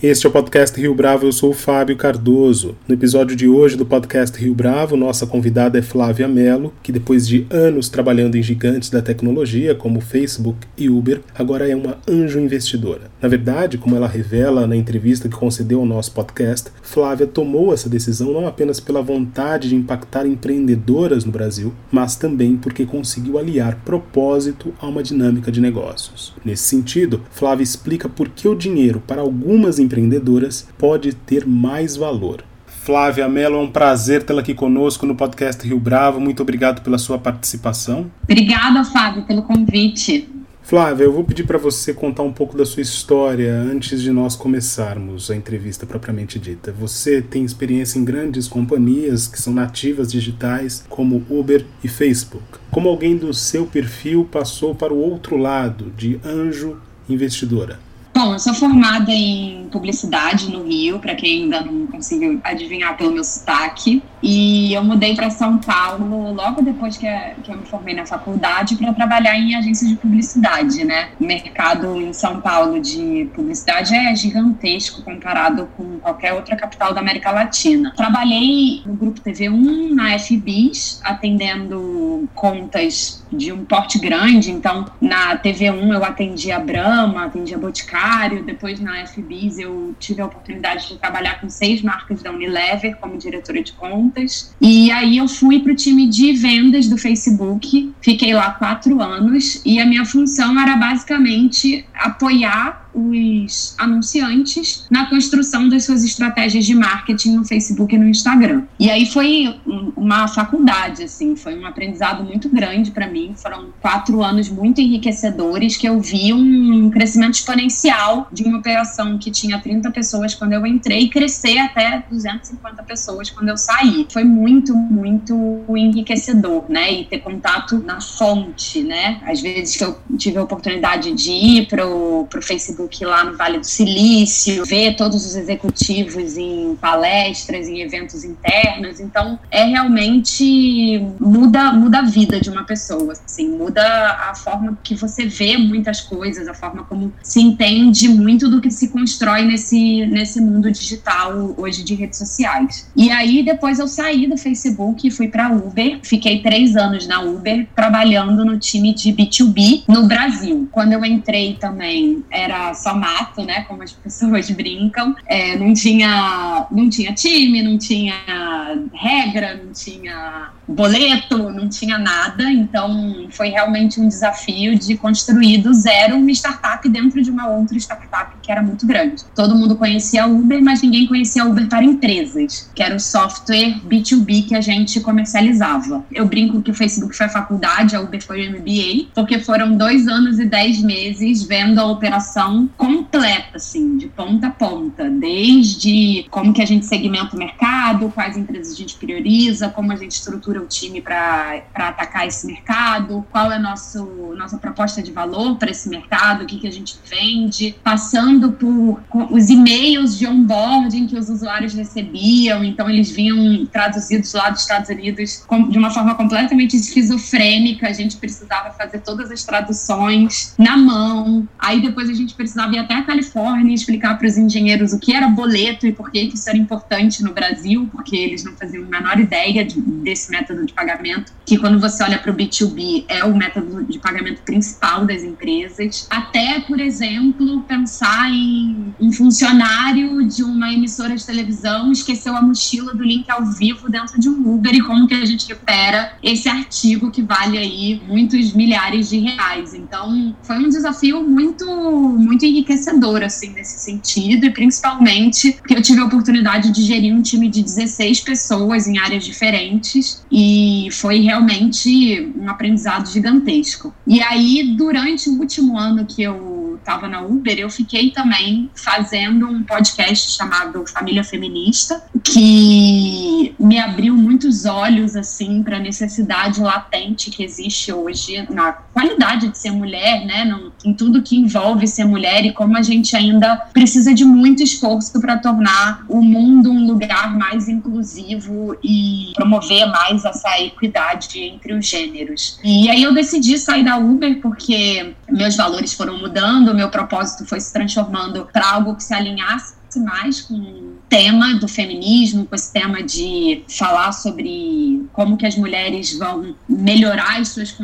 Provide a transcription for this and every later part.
Este é o podcast Rio Bravo, eu sou o Fábio Cardoso. No episódio de hoje do podcast Rio Bravo, nossa convidada é Flávia Mello, que depois de anos trabalhando em gigantes da tecnologia como Facebook e Uber, agora é uma anjo investidora. Na verdade, como ela revela na entrevista que concedeu ao nosso podcast, Flávia tomou essa decisão não apenas pela vontade de impactar empreendedoras no Brasil, mas também porque conseguiu aliar propósito a uma dinâmica de negócios. Nesse sentido, Flávia explica por que o dinheiro para algumas empreendedoras pode ter mais valor. Flávia Mello, é um prazer tê-la aqui conosco no podcast Rio Bravo. Muito obrigado pela sua participação. Obrigada, Fábio, pelo convite. Flávia, eu vou pedir para você contar um pouco da sua história antes de nós começarmos a entrevista propriamente dita. Você tem experiência em grandes companhias que são nativas digitais, como Uber e Facebook. Como alguém do seu perfil passou para o outro lado, de anjo investidora? Bom, eu sou formada em publicidade no Rio, para quem ainda não conseguiu adivinhar pelo meu sotaque. E eu mudei para São Paulo logo depois que, eu me formei na faculdade para trabalhar em agências de publicidade, né? O mercado em São Paulo de publicidade é gigantesco comparado com qualquer outra capital da América Latina. Trabalhei no grupo TV1, na FBIS, atendendo contas de um porte grande. Então, na TV1 eu atendia a Brahma, atendia a Boticário. Depois, na FBIS, eu tive a oportunidade de trabalhar com seis marcas da Unilever como diretora de contas. E aí eu fui para o time de vendas do Facebook, fiquei lá quatro anos e a minha função era basicamente apoiar os anunciantes na construção das suas estratégias de marketing no Facebook e no Instagram. E aí foi uma faculdade, assim, foi um aprendizado muito grande para mim. Foram quatro anos muito enriquecedores que eu vi um crescimento exponencial de uma operação que tinha 30 pessoas quando eu entrei e crescer até 250 pessoas quando eu saí. Foi muito, muito enriquecedor, né? E ter contato na fonte, né? Às vezes que eu tive a oportunidade de ir pro, pro Facebook Facebook lá no Vale do Silício, ver todos os executivos em palestras, em eventos internos. Então, é realmente muda muda a vida de uma pessoa, assim, muda a forma que você vê muitas coisas, a forma como se entende muito do que se constrói nesse nesse mundo digital hoje de redes sociais. E aí depois eu saí do Facebook e fui para Uber, fiquei três anos na Uber trabalhando no time de B2B no Brasil. Quando eu entrei também era só mato, né? Como as pessoas brincam. É, não tinha, não tinha time, não tinha regra, não tinha boleto, não tinha nada. Então, foi realmente um desafio de construir do zero uma startup dentro de uma outra startup que era muito grande. Todo mundo conhecia Uber, mas ninguém conhecia Uber para empresas, que era o software B2B que a gente comercializava. Eu brinco que o Facebook foi a faculdade, a Uber foi o MBA, porque foram dois anos e dez meses vendo a operação completa, assim, de ponta a ponta, desde como que a gente segmenta o mercado, quais empresas a gente prioriza, como a gente estrutura o time para atacar esse mercado, qual é a nosso, nossa proposta de valor para esse mercado, o que, que a gente vende, passando por os e-mails de onboarding que os usuários recebiam, então eles vinham traduzidos lá dos Estados Unidos de uma forma completamente esquizofrênica, a gente precisava fazer todas as traduções na mão, aí depois a gente precisava ir até a Califórnia e explicar para os engenheiros o que era boleto e por que isso era importante no Brasil, porque eles não faziam a menor ideia de, desse método método de pagamento, que quando você olha para o B2B é o método de pagamento principal das empresas. Até, por exemplo, pensar em um funcionário de uma emissora de televisão esqueceu a mochila do link ao vivo dentro de um Uber e como que a gente recupera esse artigo que vale aí muitos milhares de reais. Então, foi um desafio muito, muito enriquecedor, assim, nesse sentido, e principalmente porque eu tive a oportunidade de gerir um time de 16 pessoas em áreas diferentes e foi realmente um aprendizado gigantesco. E aí, durante o último ano que eu estava na Uber, eu fiquei também fazendo um podcast chamado Família Feminista, que me abriu muitos olhos assim para a necessidade latente que existe hoje na qualidade de ser mulher, né, no, em tudo que envolve ser mulher e como a gente ainda precisa de muito esforço para tornar o mundo um lugar mais inclusivo e promover mais essa equidade entre os gêneros. E aí eu decidi sair da Uber porque meus valores foram mudando, meu propósito foi se transformando para algo que se alinhasse mais com tema do feminismo, com esse tema de falar sobre como que as mulheres vão melhorar as suas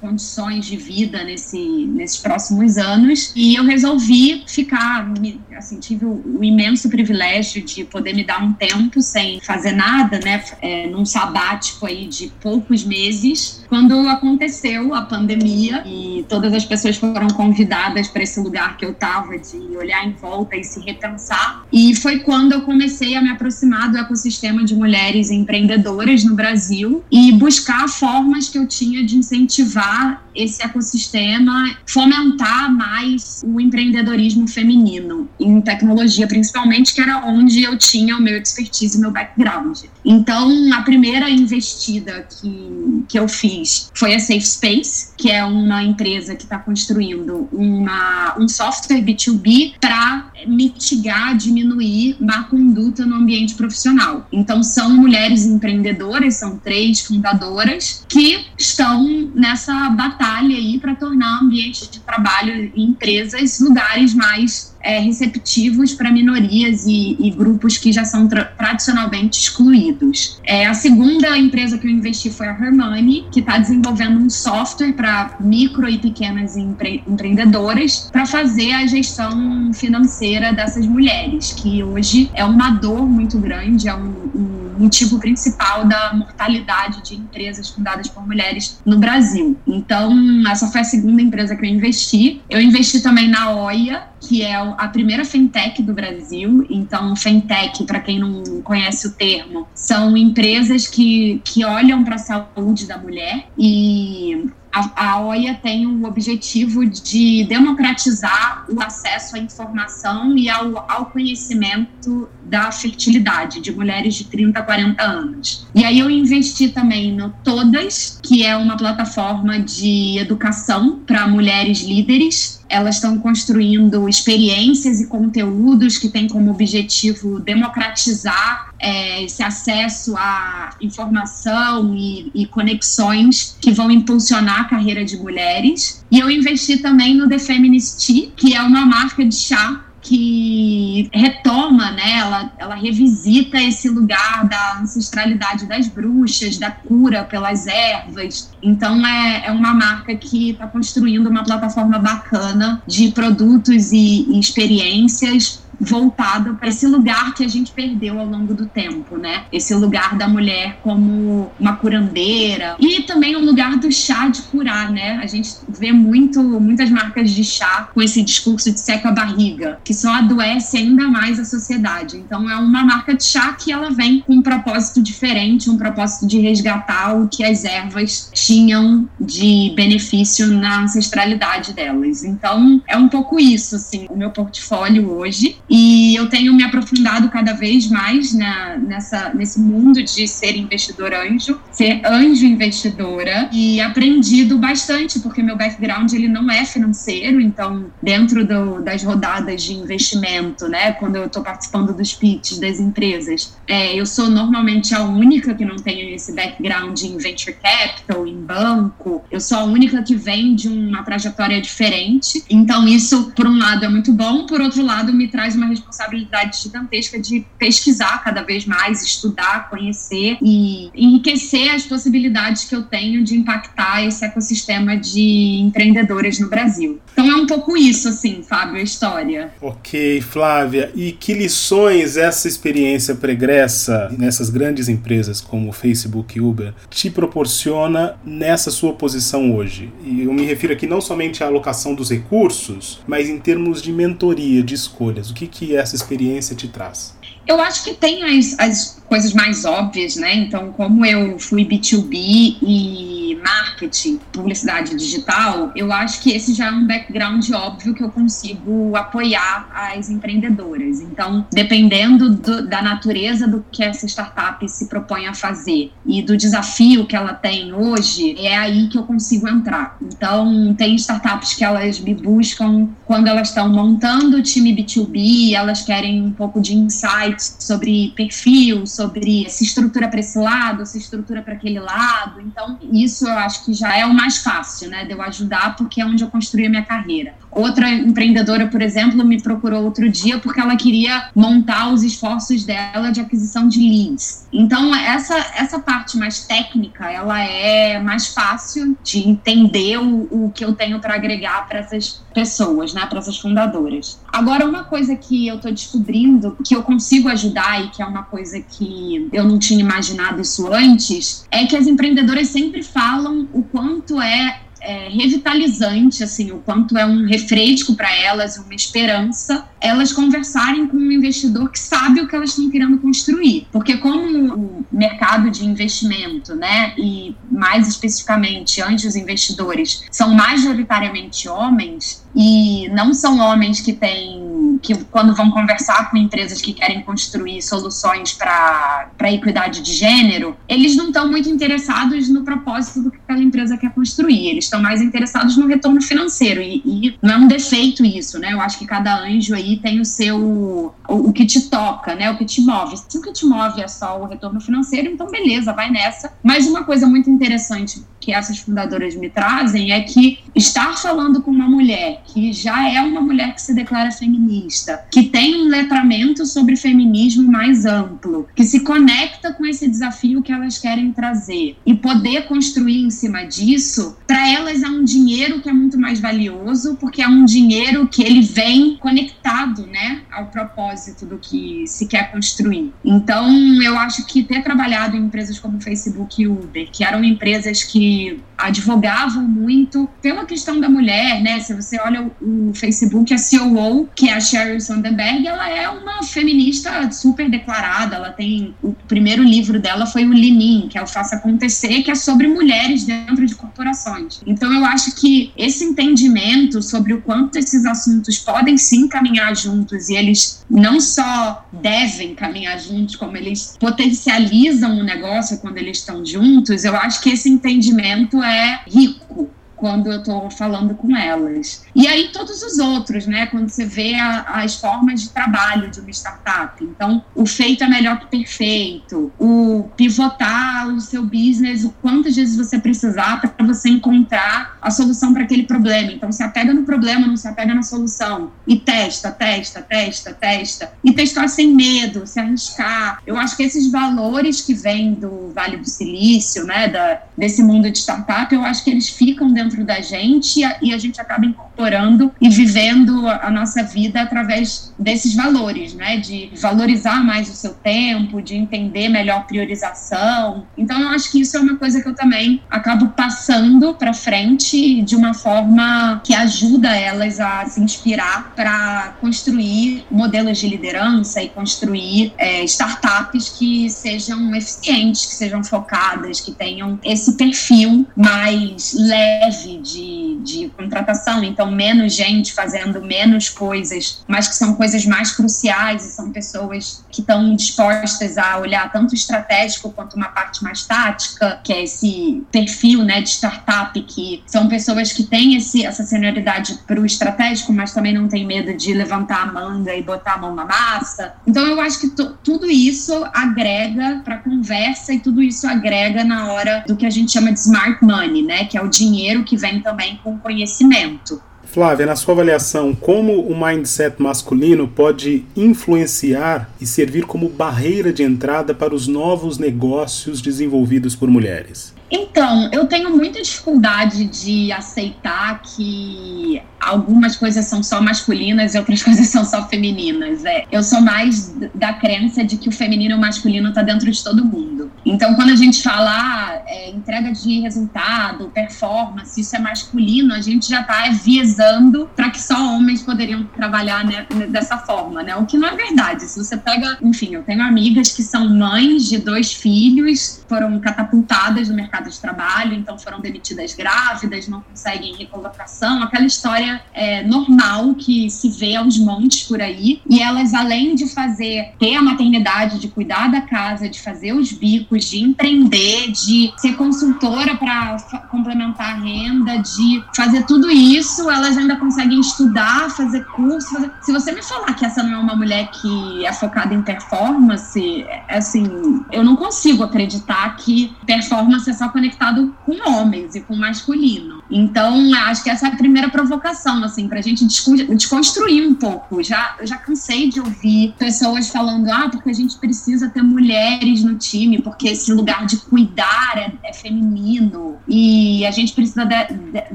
condições de vida nesse, nesses próximos anos. E eu resolvi ficar, assim, tive o, imenso privilégio de poder me dar um tempo sem fazer nada, né, é, num sabático aí de poucos meses, quando aconteceu a pandemia e todas as pessoas foram convidadas para esse lugar que eu estava de olhar em volta e se repensar. E foi quando eu comecei a me aproximar do ecossistema de mulheres empreendedoras no Brasil e buscar formas que eu tinha de incentivar esse ecossistema, fomentar mais o empreendedorismo feminino em tecnologia, principalmente, que era onde eu tinha o meu expertise e meu background. Então, a primeira investida que, que eu fiz foi a Safe Space, que é uma empresa que está construindo uma, um software B2B para mitigar diminuir má conduta no ambiente profissional. Então, são mulheres empreendedoras, são três fundadoras, que estão nessa batalha aí para tornar o ambiente de trabalho em empresas lugares mais é, receptivos para minorias e, e, grupos que já são tra tradicionalmente excluídos. É, a segunda empresa que eu investi foi a Hermione, que está desenvolvendo um software para micro e pequenas empre empreendedoras para fazer a gestão financeira dessas mulheres, que hoje é uma dor muito grande, é um, um motivo principal da mortalidade de empresas fundadas por mulheres no Brasil. Então, essa foi a segunda empresa que eu investi. Eu investi também na OIA, que é a primeira fintech do Brasil. Então, fintech, para quem não conhece o termo, são empresas que, que olham para a saúde da mulher e a, a OIA tem o objetivo de democratizar o acesso à informação e ao, ao conhecimento da fertilidade de mulheres de 30 a 40 anos. E aí eu investi também no Todas, que é uma plataforma de educação para mulheres líderes elas estão construindo experiências e conteúdos que têm como objetivo democratizar é, esse acesso à informação e, e, conexões que vão impulsionar a carreira de mulheres. E eu investi também no The Feminist Tea, que é uma marca de chá que retoma, né, ela, ela revisita esse lugar da ancestralidade das bruxas, da cura pelas ervas. Então é, é uma marca que está construindo uma plataforma bacana de produtos e, e experiências voltado para esse lugar que a gente perdeu ao longo do tempo, né? Esse lugar da mulher como uma curandeira e também o lugar do chá de curar, né? A gente vê muito muitas marcas de chá com esse discurso de seca a barriga, que só adoece ainda mais a sociedade. Então é uma marca de chá que ela vem com um propósito diferente, um propósito de resgatar o que as ervas tinham de benefício na ancestralidade delas. Então é um pouco isso, assim, o meu portfólio hoje. E eu tenho me aprofundado cada vez mais na, nessa, nesse mundo de ser investidor anjo, ser anjo investidora e aprendido bastante, porque meu background ele não é financeiro, então dentro do, das rodadas de investimento, né, quando eu estou participando dos pitches das empresas, é, eu sou normalmente a única que não tem esse background em venture capital, em banco, eu sou a única que vem de uma trajetória diferente, então isso, por um lado, é muito bom, por outro lado, me traz uma responsabilidade gigantesca de pesquisar cada vez mais, estudar, conhecer e enriquecer as possibilidades que eu tenho de impactar esse ecossistema de empreendedoras no Brasil. Então é um pouco isso, assim, Fábio, a história. Ok, Flávia. E que lições essa experiência pregressa nessas grandes empresas como Facebook e Uber te proporciona nessa sua posição hoje? E eu me refiro aqui não somente à alocação dos recursos, mas em termos de mentoria, de escolhas. O que, que essa experiência te traz? Eu acho que tem as, as coisas mais óbvias, né? Então, como eu fui B2B e marketing, publicidade digital, eu acho que esse já é um background óbvio que eu consigo apoiar as empreendedoras. Então, dependendo do, da natureza do que essa startup se propõe a fazer e do desafio que ela tem hoje, é aí que eu consigo entrar. Então, tem startups que elas me buscam quando elas estão montando o time B2B, elas querem um pouco de insights sobre perfil, sobre se estrutura para esse lado, se estrutura para aquele lado. Então, isso eu acho que já é o mais fácil, né, de eu ajudar, porque é onde eu construí a minha carreira. Outra empreendedora, por exemplo, me procurou outro dia porque ela queria montar os esforços dela de aquisição de leads. Então, essa, essa parte mais técnica, ela é mais fácil de entender o, o que eu tenho para agregar para essas pessoas, né, para essas fundadoras. Agora, uma coisa que eu estou descobrindo, que eu consigo ajudar e que é uma coisa que eu não tinha imaginado isso antes, é que as empreendedoras sempre falam o quanto é é, revitalizante, assim, o quanto é um refresco para elas, uma esperança, elas conversarem com um investidor que sabe o que elas estão querendo construir. Porque como o mercado de investimento, né, e mais especificamente anjos investidores, são majoritariamente homens, e não são homens que têm que quando vão conversar com empresas que querem construir soluções para equidade de gênero, eles não estão muito interessados no propósito do que aquela empresa quer construir, eles estão mais interessados no retorno financeiro e, e, não é um defeito isso, né? Eu acho que cada anjo aí tem o seu o, o que te toca, né? O que te move. Se o que te move é só o retorno financeiro, então beleza, vai nessa. Mas uma coisa muito interessante que essas fundadoras me trazem é que estar falando com uma mulher que já é uma mulher que se declara feminista, que tem um letramento sobre feminismo mais amplo, que se conecta com esse desafio que elas querem trazer e poder construir em cima disso, para elas é um dinheiro que é muito mais valioso, porque é um dinheiro que ele vem conectado, né, ao propósito do que se quer construir. Então, eu acho que ter trabalhado em empresas como Facebook e Uber, que eram empresas que advogavam muito pela questão da mulher, né? Se você olha o, o Facebook, a COO, que é a Sheryl Sandberg, ela é uma feminista super declarada. Ela tem o primeiro livro dela foi o Lenin, que é o Faça Acontecer, que é sobre mulheres dentro de corporações. Então eu acho que esse entendimento sobre o quanto esses assuntos podem sim caminhar juntos e eles não só devem caminhar juntos, como eles potencializam o negócio quando eles estão juntos, eu acho que esse entendimento rico quando eu estou falando com elas. E aí todos os outros, né? Quando você vê a, as formas de trabalho de uma startup. Então, o feito é melhor que perfeito. O pivotar o seu business, o quantas vezes você precisar para você encontrar a solução para aquele problema. Então, se apega no problema, não se apega na solução. E testa, testa, testa, testa. E testar sem medo, se arriscar. Eu acho que esses valores que vêm do Vale do Silício, né? Da, desse mundo de startup, eu acho que eles ficam dentro dentro da gente e a gente acaba incorporando e vivendo a nossa vida através desses valores, né? De valorizar mais o seu tempo, de entender melhor priorização. Então, eu acho que isso é uma coisa que eu também acabo passando para frente de uma forma que ajuda elas a se inspirar para construir modelos de liderança e construir é, startups que sejam eficientes, que sejam focadas, que tenham esse perfil mais leve de, de contratação, então menos gente fazendo menos coisas, mas que são coisas mais cruciais e são pessoas que estão dispostas a olhar tanto estratégico quanto uma parte mais tática, que é esse perfil né, de startup, que são pessoas que têm esse, essa senioridade para o estratégico, mas também não tem medo de levantar a manga e botar a mão na massa. Então eu acho que tudo isso agrega para a conversa e tudo isso agrega na hora do que a gente chama de smart money, né, que é o dinheiro que vem também com conhecimento. Flávia, na sua avaliação, como o mindset masculino pode influenciar e servir como barreira de entrada para os novos negócios desenvolvidos por mulheres? Então, eu tenho muita dificuldade de aceitar que algumas coisas são só masculinas e outras coisas são só femininas. É, eu sou mais da crença de que o feminino e o masculino está dentro de todo mundo. Então, quando a gente fala ah, é, entrega de resultado, performance, isso é masculino, a gente já está visando para que só homens poderiam trabalhar né, dessa forma, né? O que não é verdade. Se você pega, enfim, eu tenho amigas que são mães de dois filhos, foram catapultadas no mercado mercado de trabalho, então foram demitidas grávidas, não conseguem recolocação, aquela história é, normal que se vê aos montes por aí. E elas, além de fazer, ter a maternidade, de cuidar da casa, de fazer os bicos, de empreender, de ser consultora para complementar a renda, de fazer tudo isso, elas ainda conseguem estudar, fazer curso. Fazer... Se você me falar que essa não é uma mulher que é focada em performance, é assim, eu não consigo acreditar que performance é só conectado com homens e com masculino. Então, acho que essa é a primeira provocação, assim, pra gente desconstruir um pouco. Já, eu já cansei de ouvir pessoas falando, ah, porque a gente precisa ter mulheres no time, porque esse lugar de cuidar é, é feminino. E a gente precisa de, de,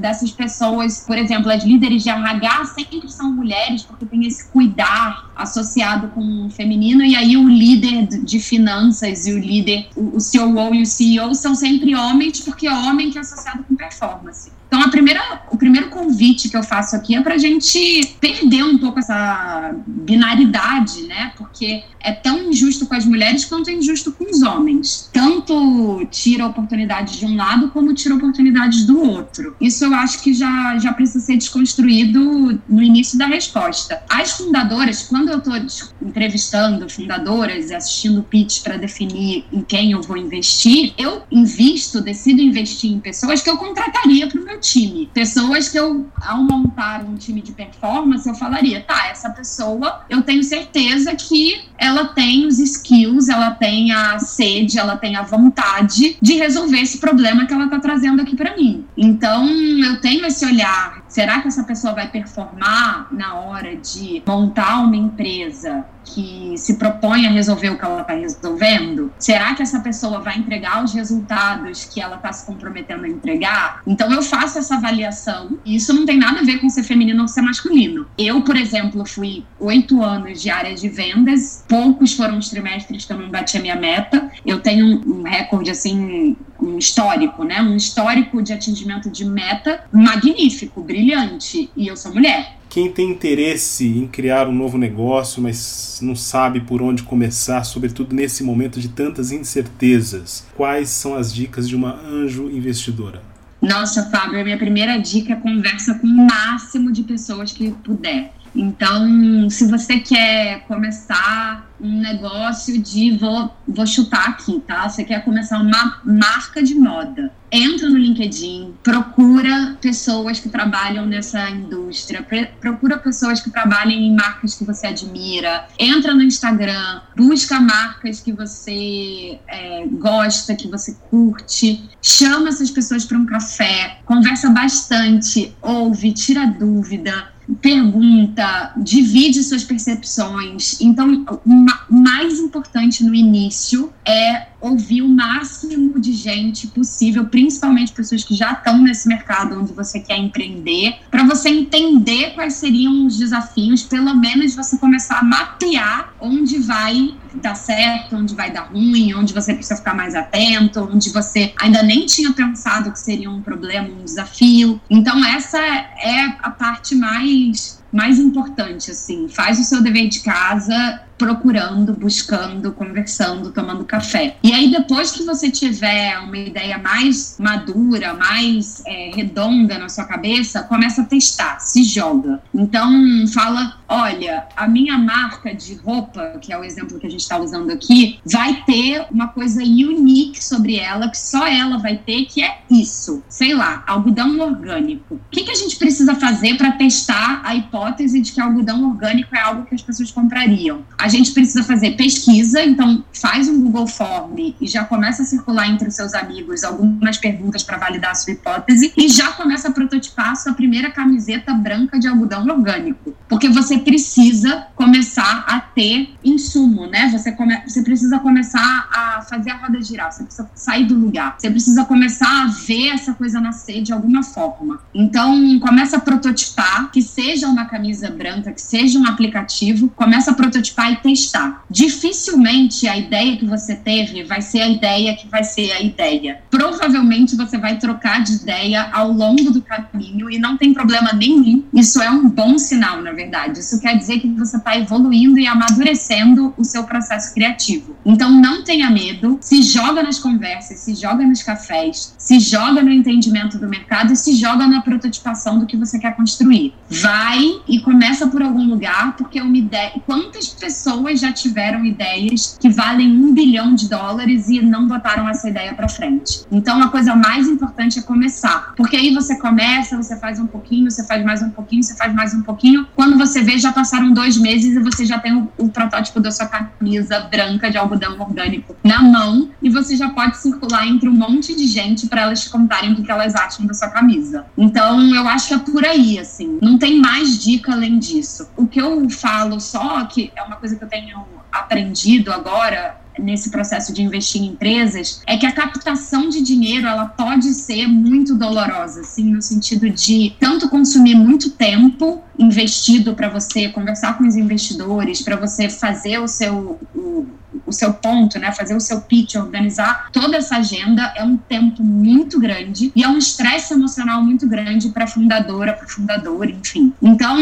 dessas pessoas, por exemplo, as líderes de RH sempre são mulheres, porque tem esse cuidar associado com o feminino, e aí o líder de finanças e o líder, o COO e o CEO são sempre homens, porque é homem que é associado com performance. Então, a primeira, o primeiro convite que eu faço aqui é para a gente perder um pouco essa binaridade, né? Porque é tão injusto com as mulheres quanto é injusto com os homens. Tanto tira oportunidades de um lado como tira oportunidades do outro. Isso eu acho que já, já precisa ser desconstruído no início da resposta. As fundadoras, quando eu estou entrevistando fundadoras e assistindo pitch para definir em quem eu vou investir, eu invisto, decido investir em pessoas que eu contrataria para o meu time. Pessoas que eu, ao montar um time de performance, eu falaria, tá, essa pessoa, eu tenho certeza que ela tem os skills, ela tem a sede, ela tem a vontade de resolver esse problema que ela está trazendo aqui para mim. Então, eu tenho esse olhar. Será que essa pessoa vai performar na hora de montar uma empresa que se propõe a resolver o que ela está resolvendo? Será que essa pessoa vai entregar os resultados que ela está se comprometendo a entregar? Então eu faço essa avaliação e isso não tem nada a ver com ser feminino ou ser masculino. Eu, por exemplo, fui oito anos de área de vendas, poucos foram os trimestres que eu não bati a minha meta. Eu tenho um, recorde assim, um histórico, né? Um histórico de atingimento de meta magnífico, brilhante. E eu sou mulher. Quem tem interesse em criar um novo negócio, mas não sabe por onde começar, sobretudo nesse momento de tantas incertezas, quais são as dicas de uma anjo investidora? Nossa, Fábio, a minha primeira dica é conversa com o máximo de pessoas que puder. Então, se você quer começar um negócio de vou, vou chutar aqui, tá? Você quer começar uma marca de moda. Entra no LinkedIn, procura pessoas que trabalham nessa indústria, procura pessoas que trabalhem em marcas que você admira, entra no Instagram, busca marcas que você é, gosta, que você curte, chama essas pessoas para um café, conversa bastante, ouve, tira dúvida, pergunta, divide suas percepções. Então, o mais importante no início é ouvir o máximo de gente possível, principalmente pessoas que já estão nesse mercado onde você quer empreender, para você entender quais seriam os desafios, pelo menos você começar a mapear onde vai dar certo, onde vai dar ruim, onde você precisa ficar mais atento, onde você ainda nem tinha pensado que seria um problema, um desafio. Então essa é a parte mais mais importante assim, faz o seu dever de casa, procurando, buscando, conversando, tomando café. E aí, depois que você tiver uma ideia mais madura, mais é, redonda na sua cabeça, começa a testar, se joga. Então, fala: olha, a minha marca de roupa, que é o exemplo que a gente está usando aqui, vai ter uma coisa unique sobre ela, que só ela vai ter, que é isso. Sei lá, algodão orgânico. O que, que a gente precisa fazer para testar a hipótese de que algodão orgânico é algo que as pessoas comprariam? A gente precisa fazer pesquisa, então faz um Google Form e já começa a circular entre os seus amigos algumas perguntas para validar a sua hipótese e já começa a prototipar a sua primeira camiseta branca de algodão orgânico. Porque você precisa começar a ter insumo, né? Você, come, você precisa começar a fazer a roda girar, você precisa sair do lugar, você precisa começar a ver essa coisa nascer de alguma forma. Então, começa a prototipar, que seja uma camisa branca, que seja um aplicativo, começa a prototipar testar. Dificilmente a ideia que você teve vai ser a ideia que vai ser a ideia. Provavelmente você vai trocar de ideia ao longo do caminho e não tem problema nenhum. Isso é um bom sinal, na verdade. Isso quer dizer que você está evoluindo e amadurecendo o seu processo criativo. Então não tenha medo, se joga nas conversas, se joga nos cafés, se joga no entendimento do mercado e se joga na prototipação do que você quer construir. Vai e começa por algum lugar, porque uma ideia. Quantas pessoas já tiveram ideias que valem um bilhão de dólares e não botaram essa ideia para frente? Então a coisa mais importante é começar, porque aí você começa, você faz um pouquinho, você faz mais um pouquinho, você faz mais um pouquinho. Quando você vê, já passaram dois meses e você já tem o, o protótipo da sua camisa branca de algodão orgânico na mão e você já pode circular entre um monte de gente para elas te contarem o que, elas acham da sua camisa. Então eu acho que é por aí, assim. Não tem mais dica além disso. O que eu falo só, que é uma coisa que eu tenho aprendido agora, nesse processo de investir em empresas é que a captação de dinheiro ela pode ser muito dolorosa, assim, no sentido de tanto consumir muito tempo investido para você conversar com os investidores, para você fazer o seu o, o seu ponto, né, fazer o seu pitch, organizar toda essa agenda é um tempo muito grande e é um estresse emocional muito grande para fundadora, para fundador, enfim. Então,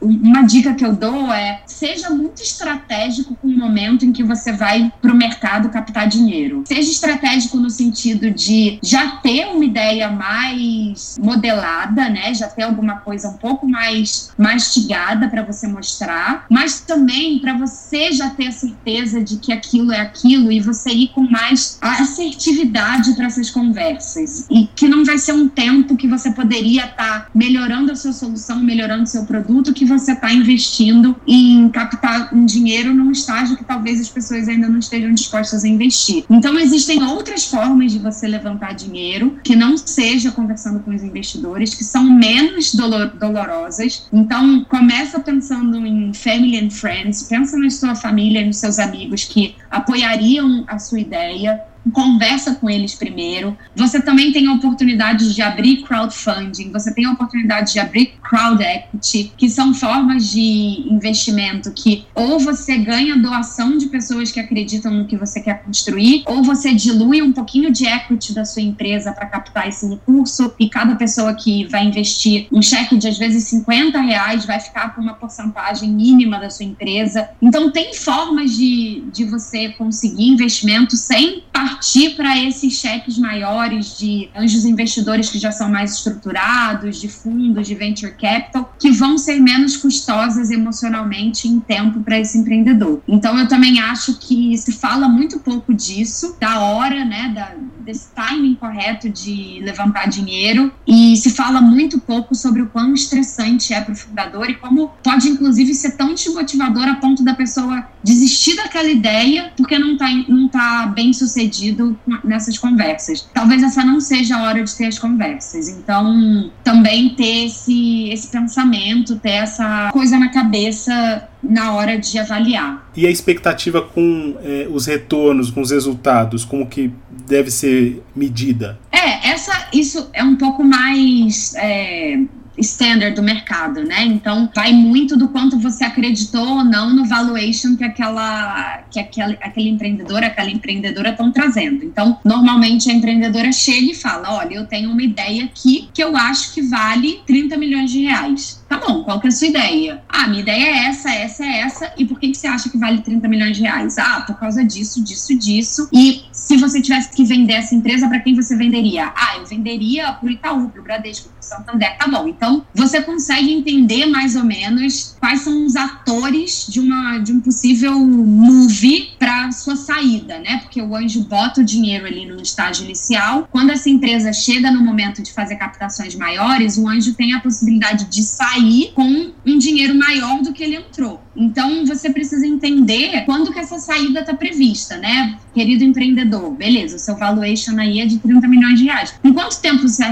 uma dica que eu dou é seja muito estratégico com o momento em que você vai para o mercado captar dinheiro. Seja estratégico no sentido de já ter uma ideia mais modelada, né, já ter alguma coisa um pouco mais mastigada para você mostrar, mas também para você já ter a certeza de que que aquilo é aquilo e você ir com mais assertividade para essas conversas. E que não vai ser um tempo que você poderia estar tá melhorando a sua solução, melhorando o seu produto, que você está investindo em captar um dinheiro num estágio que talvez as pessoas ainda não estejam dispostas a investir. Então, existem outras formas de você levantar dinheiro que não seja conversando com os investidores, que são menos dolor dolorosas. Então, começa pensando em family and friends, pensa na sua família, nos seus amigos que apoiariam a sua ideia conversa com eles primeiro. Você também tem a oportunidade de abrir crowdfunding, você tem a oportunidade de abrir crowd equity, que são formas de investimento que ou você ganha doação de pessoas que acreditam no que você quer construir, ou você dilui um pouquinho de equity da sua empresa para captar esse recurso e cada pessoa que vai investir um cheque de às vezes 50 reais vai ficar com uma porcentagem mínima da sua empresa. Então tem formas de, de você conseguir investimento sem partir para esses cheques maiores de anjos investidores que já são mais estruturados, de fundos, de venture capital, que vão ser menos custosas emocionalmente em tempo para esse empreendedor. Então eu também acho que se fala muito pouco disso, da hora, né, da, desse timing correto de levantar dinheiro, e se fala muito pouco sobre o quão estressante é para o fundador e como pode inclusive ser tão desmotivador a ponto da pessoa desistir daquela ideia porque não está não tá bem sucedido nessas conversas. Talvez essa não seja a hora de ter as conversas. Então, também ter esse, esse pensamento, ter essa coisa na cabeça na hora de avaliar. E a expectativa com é, os retornos, com os resultados, como que deve ser medida? É, essa, isso é um pouco mais é, standard do mercado, né? Então vai muito do quanto você acreditou ou não no valuation que aquela que aquele, aquele empreendedor, aquela empreendedora estão trazendo. Então, normalmente a empreendedora chega e fala: "Olha, eu tenho uma ideia aqui que eu acho que vale 30 milhões de reais". Tá bom, qual que é a sua ideia? Ah, minha ideia é essa, essa, é essa. E por que, que você acha que vale 30 milhões de reais? Ah, por causa disso, disso, disso. E se você tivesse que vender essa empresa, para quem você venderia? Ah, eu venderia pro Itaú, pro Bradesco, Santander. Tá bom, então você consegue entender mais ou menos quais são os atores de, uma, de um possível move para sua saída, né? Porque o anjo bota o dinheiro ali no estágio inicial. Quando essa empresa chega no momento de fazer captações maiores, o anjo tem a possibilidade de sair sair com um dinheiro maior do que ele entrou. Então você precisa entender quando que essa saída está prevista, né? Querido empreendedor, beleza, o seu valuation aí é de 30 milhões de reais. Em quanto tempo você,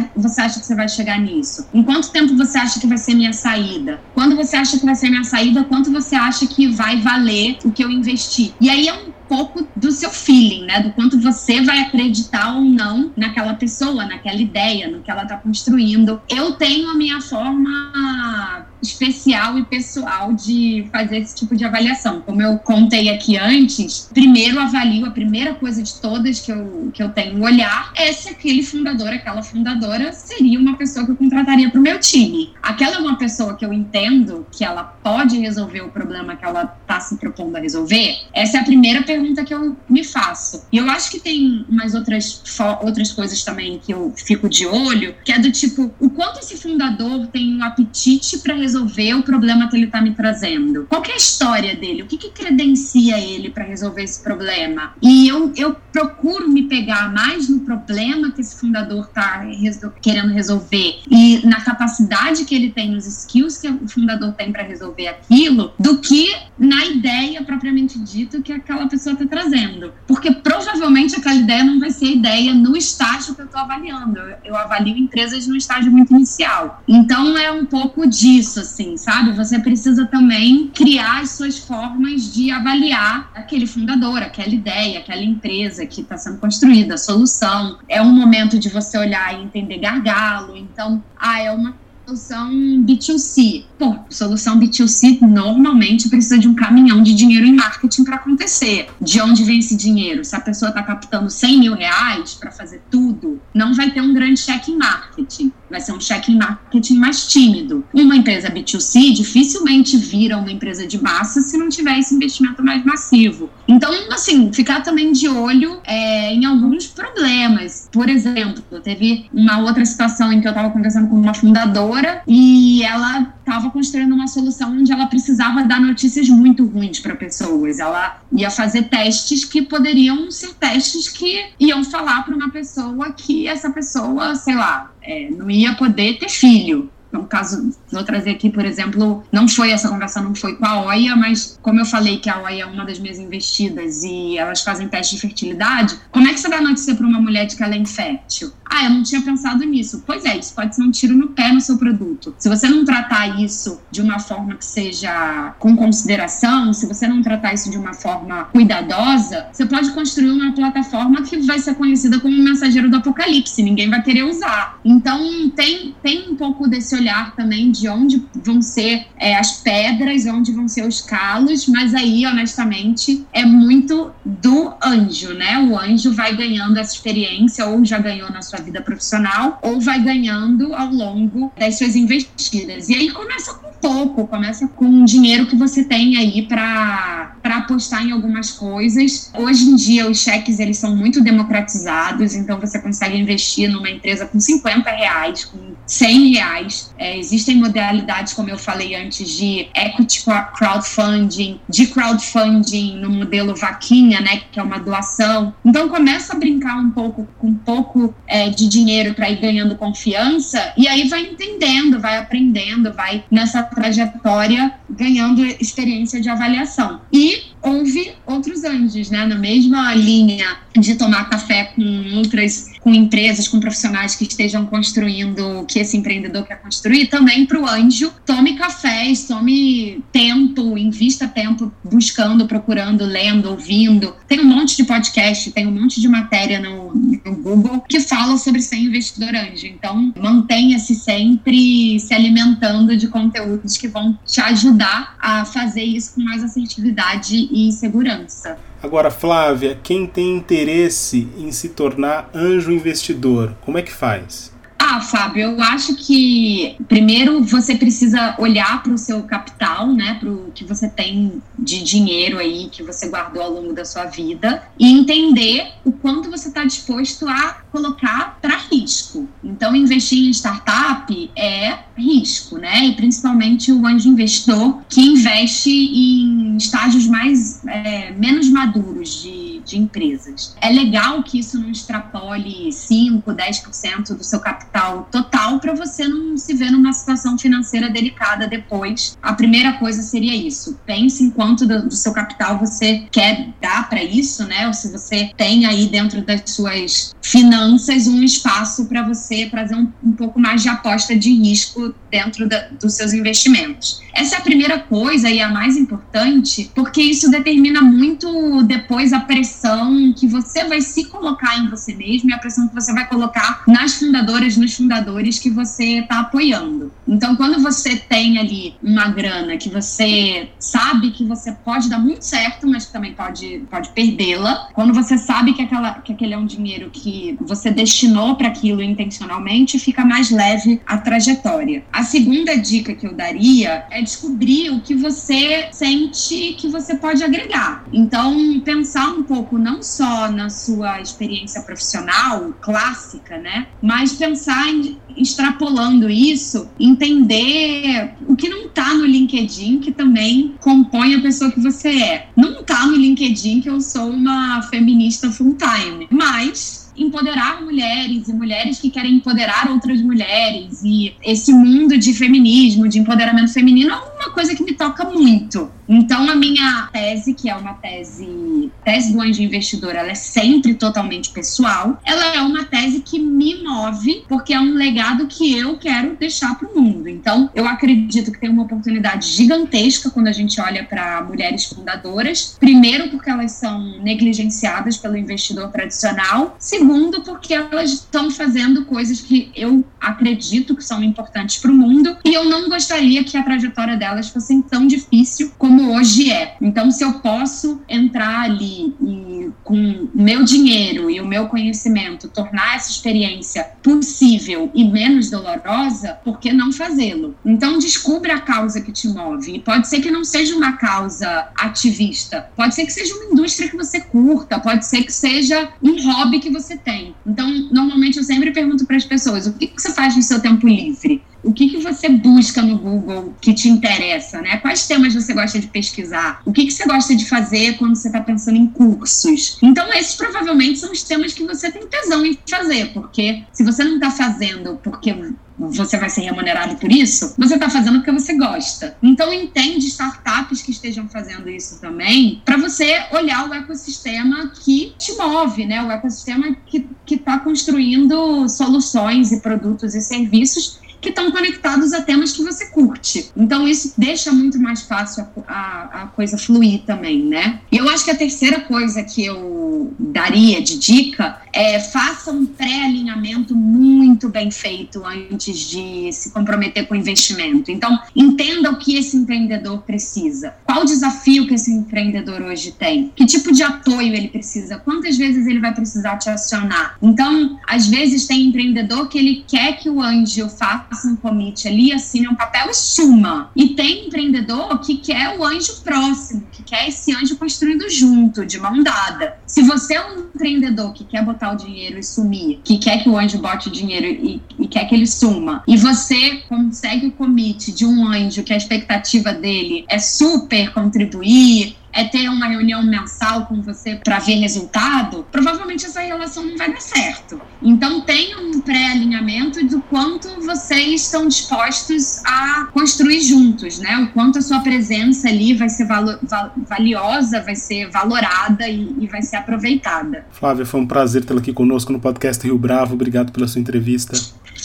acha que você vai chegar nisso? Em quanto tempo você acha que vai ser minha saída? Quando você acha que vai ser minha saída, quanto você acha que vai valer o que eu investi? E aí é um pouco do seu feeling, né? Do quanto você vai acreditar ou não naquela pessoa, naquela ideia, no que ela está construindo. Eu tenho a minha forma especial e pessoal de fazer esse tipo de avaliação. Como eu contei aqui antes, primeiro avalio, a primeira coisa de todas que eu, que eu tenho olhar é se aquele fundador, aquela fundadora, seria uma pessoa que eu contrataria para o meu time. Aquela é uma pessoa que eu entendo que ela pode resolver o problema que ela está se propondo a resolver. Essa é a primeira pergunta que eu me faço. E eu acho que tem umas outras, outras coisas também que eu fico de olho, que é do tipo, o quanto esse fundador tem um apetite para resolver o problema que ele está me trazendo. Qual é a história dele? O que, que credencia ele para resolver esse problema? E eu, eu procuro me pegar mais no problema que esse fundador está resol querendo resolver e na capacidade que ele tem, nos skills que o fundador tem para resolver aquilo, do que na ideia propriamente dita que aquela pessoa está trazendo. Porque provavelmente aquela ideia não vai ser a ideia no estágio que eu estou avaliando. Eu, eu avalio empresas no estágio muito inicial. Então é um pouco disso, assim, sabe? Você precisa também criar as suas formas de avaliar aquele fundador, aquela ideia, aquela empresa que está sendo construída, a solução. É um momento de você olhar e entender gargalo. Então, ah, é uma solução B2C. Pô, solução B2C normalmente precisa de um caminhão de dinheiro em marketing para acontecer. De onde vem esse dinheiro? Se a pessoa está captando 100 mil reais para fazer tudo, não vai ter um grande cheque em marketing. Vai ser um cheque em marketing mais tímido. Uma empresa B2C dificilmente vira uma empresa de massa se não tiver esse investimento mais massivo. Então, assim, ficar também de olho é, em alguns problemas. Por exemplo, teve uma outra situação em que eu estava conversando com uma fundadora e ela estava construindo uma solução onde ela precisava dar notícias muito ruins para pessoas. Ela ia fazer testes que poderiam ser testes que iam falar para uma pessoa que essa pessoa, sei lá, é, não ia poder ter filho um caso, vou trazer aqui, por exemplo, não foi essa conversa, não foi com a OIA, mas como eu falei que a OIA é uma das minhas investidas e elas fazem teste de fertilidade, como é que você dá notícia para uma mulher de que ela é infértil? Ah, eu não tinha pensado nisso. Pois é, isso pode ser um tiro no pé no seu produto. Se você não tratar isso de uma forma que seja com consideração, se você não tratar isso de uma forma cuidadosa, você pode construir uma plataforma que vai ser conhecida como mensageiro do apocalipse, ninguém vai querer usar. Então, tem, tem um pouco desse olhar também de onde vão ser é, as pedras, onde vão ser os calos, mas aí, honestamente, é muito do anjo, né? O anjo vai ganhando essa experiência ou já ganhou na sua vida profissional ou vai ganhando ao longo das suas investidas. E aí começa com pouco, começa com o dinheiro que você tem aí para apostar em algumas coisas. Hoje em dia os cheques eles são muito democratizados, então você consegue investir numa empresa com 50 reais, com 100 reais. É, existem modalidades, como eu falei antes, de equity crowdfunding, de crowdfunding no modelo vaquinha, né, que é uma doação. Então começa a brincar um pouco com um pouco é, de dinheiro para ir ganhando confiança e aí vai entendendo, vai aprendendo, vai nessa trajetória ganhando experiência de avaliação. E houve outros anjos, né, na mesma linha de tomar café com outras com empresas, com profissionais que estejam construindo o que esse empreendedor quer construir, também para o anjo, tome cafés, tome tempo, invista tempo buscando, procurando, lendo, ouvindo. Tem um monte de podcast, tem um monte de matéria no, no Google que fala sobre ser investidor anjo. Então, mantenha-se sempre se alimentando de conteúdos que vão te ajudar a fazer isso com mais assertividade e segurança. Agora, Flávia, quem tem interesse em se tornar anjo investidor, como é que faz? Ah, Fábio, eu acho que primeiro você precisa olhar para o seu capital, né, para o que você tem de dinheiro aí que você guardou ao longo da sua vida e entender o quanto você está disposto a colocar para risco. Então, investir em startup é risco, né? E principalmente o anjo investidor que investe em estágios mais é, menos maduros de, de empresas. É legal que isso não extrapole 5, 10% do seu capital total para você não se ver numa situação financeira delicada depois. A primeira coisa seria isso. Pense em quanto do, do seu capital você quer dar para isso, né? Ou se você tem aí dentro das suas finanças um espaço para você trazer um, um pouco mais de aposta de risco dentro da, dos seus investimentos. Essa é a primeira coisa e a mais importante, porque isso determina muito depois a pressão que você vai se colocar em você mesmo e a pressão que você vai colocar nas fundadoras, nos fundadores que você está apoiando. Então, quando você tem ali uma grana que você sabe que você pode dar muito certo, mas também pode, pode perdê-la, quando você sabe que, aquela, que aquele é um dinheiro que você destinou para aquilo intencionalmente, fica mais leve a trajetória. A segunda dica que eu daria é descobrir o que você sente que você pode agregar. Então, pensar um pouco não só na sua experiência profissional clássica, né, mas pensar em extrapolando isso, entender o que não está no LinkedIn que também compõe a pessoa que você é. Não está no LinkedIn que eu sou uma feminista full time, mas empoderar mulheres e mulheres que querem empoderar outras mulheres e esse mundo de feminismo, de empoderamento feminino é uma coisa que me toca muito. Então a minha tese, que é uma tese, tese do anjo investidor, ela é sempre totalmente pessoal. Ela é uma tese que me move porque é um legado que eu quero deixar para o mundo. Então eu acredito que tem uma oportunidade gigantesca quando a gente olha para mulheres fundadoras. Primeiro porque elas são negligenciadas pelo investidor tradicional. Segundo porque elas estão fazendo coisas que eu acredito que são importantes para o mundo e eu não gostaria que a trajetória delas fosse tão difícil como hoje é. Então, se eu posso entrar ali e, com meu dinheiro e o meu conhecimento, tornar essa experiência possível e menos dolorosa, por que não fazê-lo? Então, descubra a causa que te move. E pode ser que não seja uma causa ativista, pode ser que seja uma indústria que você curta, pode ser que seja um hobby que você tem. Então, normalmente eu sempre pergunto para as pessoas: o que, que você faz no seu tempo livre? O que, que você busca no Google que te interessa, né? Quais temas você gosta de pesquisar? O que, que você gosta de fazer quando você está pensando em cursos? Então, esses provavelmente são os temas que você tem tesão em fazer, porque se você não está fazendo porque você vai ser remunerado por isso, você está fazendo porque você gosta. Então, entende startups que estejam fazendo isso também, para você olhar o ecossistema que te move, né? O ecossistema que está construindo soluções e produtos e serviços que estão conectados a temas que você curte. Então, isso deixa muito mais fácil a, a, a, coisa fluir também, né? E eu acho que a terceira coisa que eu daria de dica é faça um pré-alinhamento muito bem feito antes de se comprometer com o investimento. Então, entenda o que esse empreendedor precisa. Qual o desafio que esse empreendedor hoje tem? Que tipo de apoio ele precisa? Quantas vezes ele vai precisar te acionar? Então, às vezes tem empreendedor que ele quer que o anjo faça faça um commit ali, assine um papel e suma. E tem empreendedor que quer o anjo próximo, que quer esse anjo construindo junto, de mão dada. Se você é um empreendedor que quer botar o dinheiro e sumir, que quer que o anjo bote o dinheiro e, e quer que ele suma, e você consegue o commit de um anjo que a expectativa dele é super contribuir, é ter uma reunião mensal com você para ver resultado, provavelmente essa relação não vai dar certo. Então tenha um pré-alinhamento do quanto vocês estão dispostos a construir juntos, né? O quanto a sua presença ali vai ser valo, val, valiosa, vai ser valorada e, e vai ser aproveitada. Flávia, foi um prazer tê-la aqui conosco no podcast Rio Bravo. Obrigado pela sua entrevista.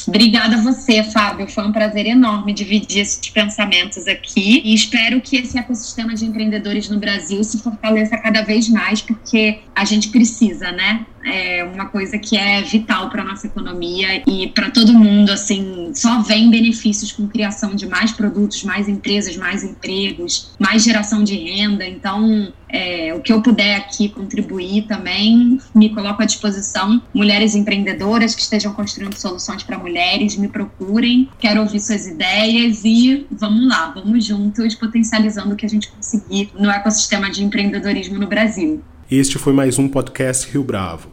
Obrigada a você, Fábio. Foi um prazer enorme dividir esses pensamentos aqui e espero que esse ecossistema de empreendedores no Brasil se fortaleça cada vez mais, porque a gente precisa, né? É uma coisa que é vital para nossa economia e para todo mundo, assim, só vem benefícios com criação de mais produtos, mais empresas, mais empregos, mais geração de renda. Então, é, o que eu puder aqui contribuir também, me coloco à disposição. Mulheres empreendedoras que estejam construindo soluções para mulheres, me procurem, quero ouvir suas ideias e vamos lá, vamos juntos potencializando o que a gente conseguir no ecossistema de empreendedorismo no Brasil. Este foi mais um podcast Rio Bravo.